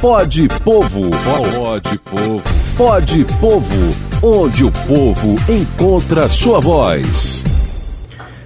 Pode Povo. Pode Povo. Pode Povo, onde o povo encontra sua voz.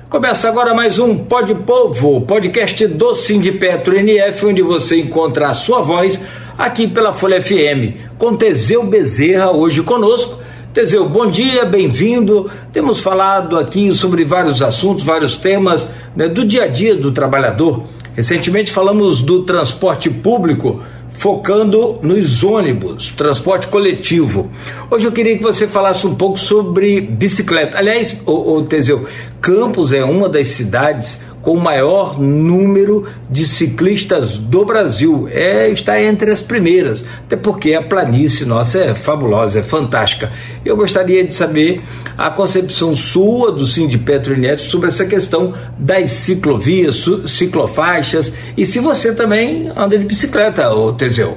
Começa agora mais um Pode Povo, podcast do Sindipetro NF, onde você encontra a sua voz aqui pela Folha FM, com Teseu Bezerra hoje conosco. Teseu, bom dia, bem-vindo. Temos falado aqui sobre vários assuntos, vários temas né, do dia a dia do trabalhador. Recentemente falamos do transporte público, focando nos ônibus, transporte coletivo. Hoje eu queria que você falasse um pouco sobre bicicleta. Aliás, o, Teseu, Campos é uma das cidades com o maior número de ciclistas do Brasil. É, está entre as primeiras, até porque a planície nossa é fabulosa, é fantástica. Eu gostaria de saber a concepção sua do Sindipetro Neto sobre essa questão das ciclovias, ciclofaixas e se você também anda de bicicleta, ô Teseu.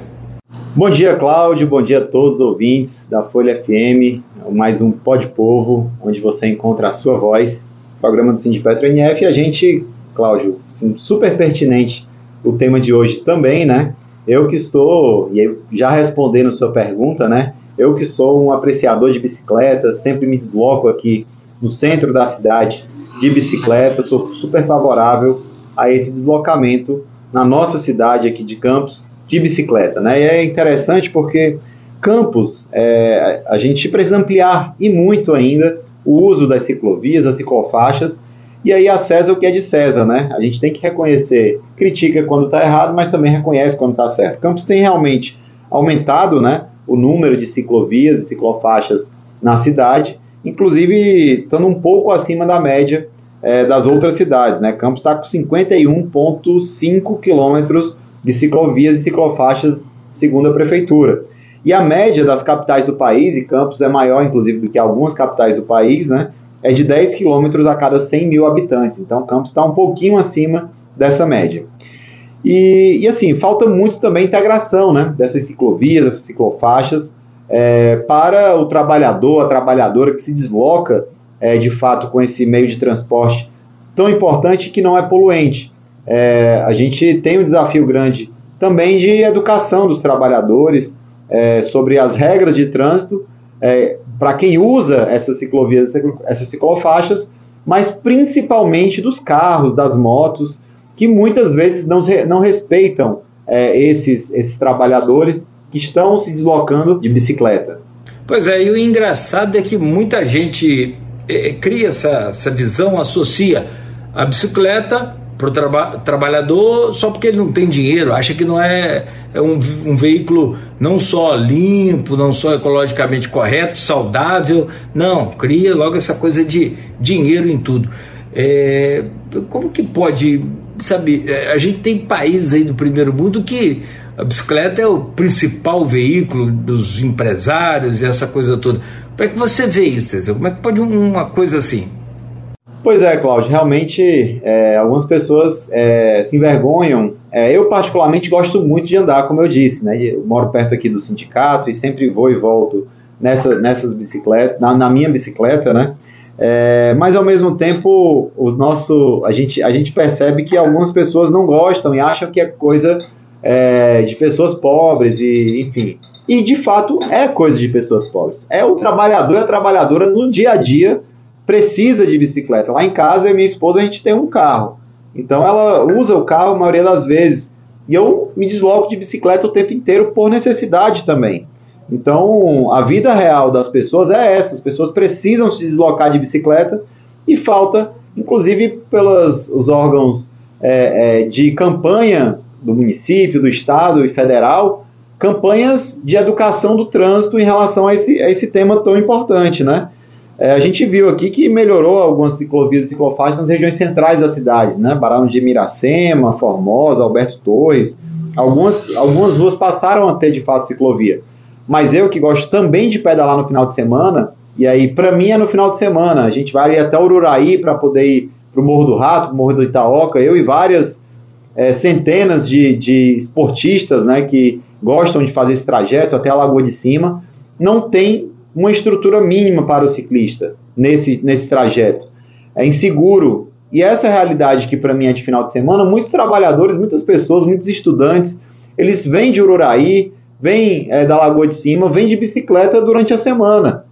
Bom dia, Cláudio. Bom dia a todos os ouvintes da Folha FM. Mais um Pod Povo, onde você encontra a sua voz. Programa do Sindipetro NF. A gente Cláudio, super pertinente o tema de hoje também, né? Eu que sou, e já respondendo sua pergunta, né? Eu que sou um apreciador de bicicletas, sempre me desloco aqui no centro da cidade de bicicleta, sou super favorável a esse deslocamento na nossa cidade aqui de Campos de bicicleta, né? E é interessante porque Campos, é, a gente precisa ampliar e muito ainda o uso das ciclovias, das ciclofaixas, e aí a César o que é de César, né? A gente tem que reconhecer, critica quando está errado, mas também reconhece quando está certo. Campos tem realmente aumentado, né, o número de ciclovias e ciclofaixas na cidade, inclusive estando um pouco acima da média é, das outras cidades, né? Campos está com 51,5 quilômetros de ciclovias e ciclofaixas, segundo a prefeitura. E a média das capitais do país, e Campos é maior, inclusive, do que algumas capitais do país, né? É de 10 quilômetros a cada 100 mil habitantes. Então, Campos está um pouquinho acima dessa média. E, e, assim, falta muito também integração né, dessas ciclovias, dessas ciclofaixas, é, para o trabalhador, a trabalhadora que se desloca é, de fato com esse meio de transporte tão importante que não é poluente. É, a gente tem um desafio grande também de educação dos trabalhadores é, sobre as regras de trânsito é, para quem usa essas ciclovias, essas ciclofaixas, mas principalmente dos carros, das motos, que muitas vezes não, não respeitam é, esses, esses trabalhadores que estão se deslocando de bicicleta. Pois é, e o engraçado é que muita gente é, cria essa, essa visão, associa a bicicleta para o traba trabalhador só porque ele não tem dinheiro, acha que não é, é um, um, veículo não só limpo, não só ecologicamente correto, saudável, não, cria logo essa coisa de dinheiro em tudo. É, como que pode, sabe, é, a gente tem países aí do primeiro mundo que a bicicleta é o principal veículo dos empresários e essa coisa toda. Como é que você vê isso? Como é que pode uma coisa assim? Pois é, Cláudio, realmente é, algumas pessoas é, se envergonham. É, eu, particularmente, gosto muito de andar, como eu disse, né? Eu moro perto aqui do sindicato e sempre vou e volto nessa, nessas bicicletas, na, na minha bicicleta, né? É, mas ao mesmo tempo, o nosso, a, gente, a gente percebe que algumas pessoas não gostam e acham que é coisa é, de pessoas pobres, e enfim. E de fato é coisa de pessoas pobres. É o trabalhador e a trabalhadora no dia a dia precisa de bicicleta. Lá em casa, minha esposa, a gente tem um carro. Então ela usa o carro a maioria das vezes. E eu me desloco de bicicleta o tempo inteiro por necessidade também. Então, a vida real das pessoas é essa: as pessoas precisam se deslocar de bicicleta e falta, inclusive pelos os órgãos é, é, de campanha do município, do estado e federal, campanhas de educação do trânsito em relação a esse, a esse tema tão importante, né? É, a gente viu aqui que melhorou algumas ciclovias e ciclofaixas nas regiões centrais das cidades, né? Barão de Miracema, Formosa, Alberto Torres. Algumas, algumas ruas passaram a ter de fato ciclovia. Mas eu que gosto também de pedalar no final de semana, e aí para mim é no final de semana. A gente vai até Ururaí para poder ir para o Morro do Rato, para o Morro do Itaoca. Eu e várias é, centenas de, de esportistas né, que gostam de fazer esse trajeto até a Lagoa de Cima. Não tem uma estrutura mínima para o ciclista nesse, nesse trajeto. É inseguro. E essa é realidade que para mim é de final de semana. Muitos trabalhadores, muitas pessoas, muitos estudantes eles vêm de Ururaí, vêm é, da Lagoa de Cima, vêm de bicicleta durante a semana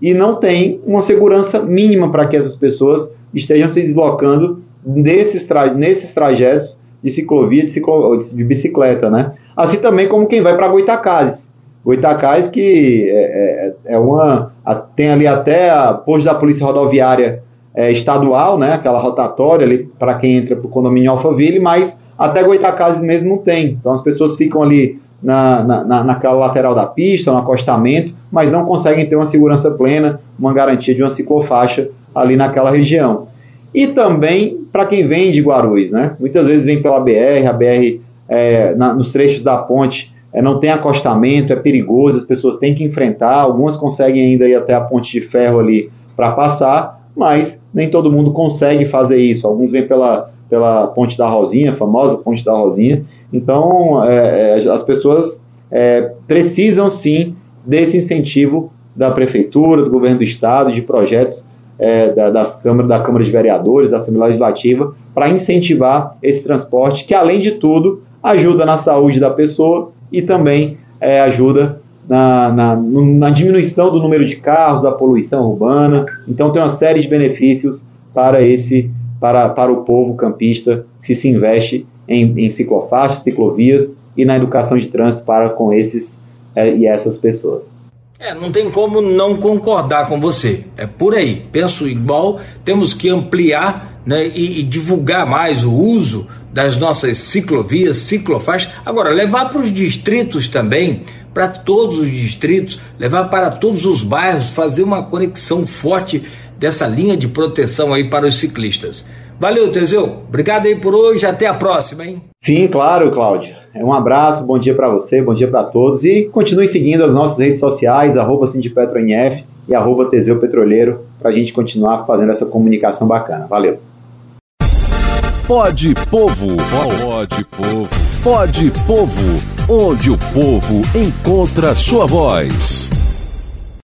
e não tem uma segurança mínima para que essas pessoas estejam se deslocando nesses, tra nesses trajetos de ciclovia, de, ciclo de bicicleta, né? Assim também como quem vai para Goitacazes. Goitacazes que é, é, é uma tem ali até a posto da Polícia Rodoviária é, estadual, né? Aquela rotatória ali para quem entra para o condomínio Alphaville, mas até Goitacazes mesmo não tem. Então as pessoas ficam ali na, na, naquela lateral da pista, no acostamento, mas não conseguem ter uma segurança plena, uma garantia de uma ciclofaixa ali naquela região. E também para quem vem de Guarulhos, né? Muitas vezes vem pela BR, a BR é, na, nos trechos da ponte é, não tem acostamento, é perigoso, as pessoas têm que enfrentar, algumas conseguem ainda ir até a ponte de ferro ali para passar, mas nem todo mundo consegue fazer isso. Alguns vêm pela, pela Ponte da Rosinha, a famosa Ponte da Rosinha. Então, é, é as pessoas é, precisam sim desse incentivo da Prefeitura, do Governo do Estado, de projetos é, da, das câmaras, da Câmara de Vereadores, da Assembleia Legislativa, para incentivar esse transporte, que além de tudo ajuda na saúde da pessoa e também é, ajuda na, na, na, diminuição do número de carros, da poluição urbana. Então tem uma série de benefícios para esse para, para o povo campista se se investe em, em ciclofaixas, ciclovias e na educação de trânsito para com esses é, e essas pessoas. É, não tem como não concordar com você. É por aí. Penso igual, temos que ampliar né, e, e divulgar mais o uso das nossas ciclovias, ciclofaixas. Agora, levar para os distritos também, para todos os distritos, levar para todos os bairros, fazer uma conexão forte dessa linha de proteção aí para os ciclistas. Valeu, Teseu. Obrigado aí por hoje. Até a próxima, hein? Sim, claro, Cláudio. Um abraço, bom dia para você, bom dia para todos. E continue seguindo as nossas redes sociais, arroba SindPetroNF e arroba Teseu Petroleiro, para a gente continuar fazendo essa comunicação bacana. Valeu. Pode Povo. Pode Povo. Pode Povo. Onde o povo encontra sua voz.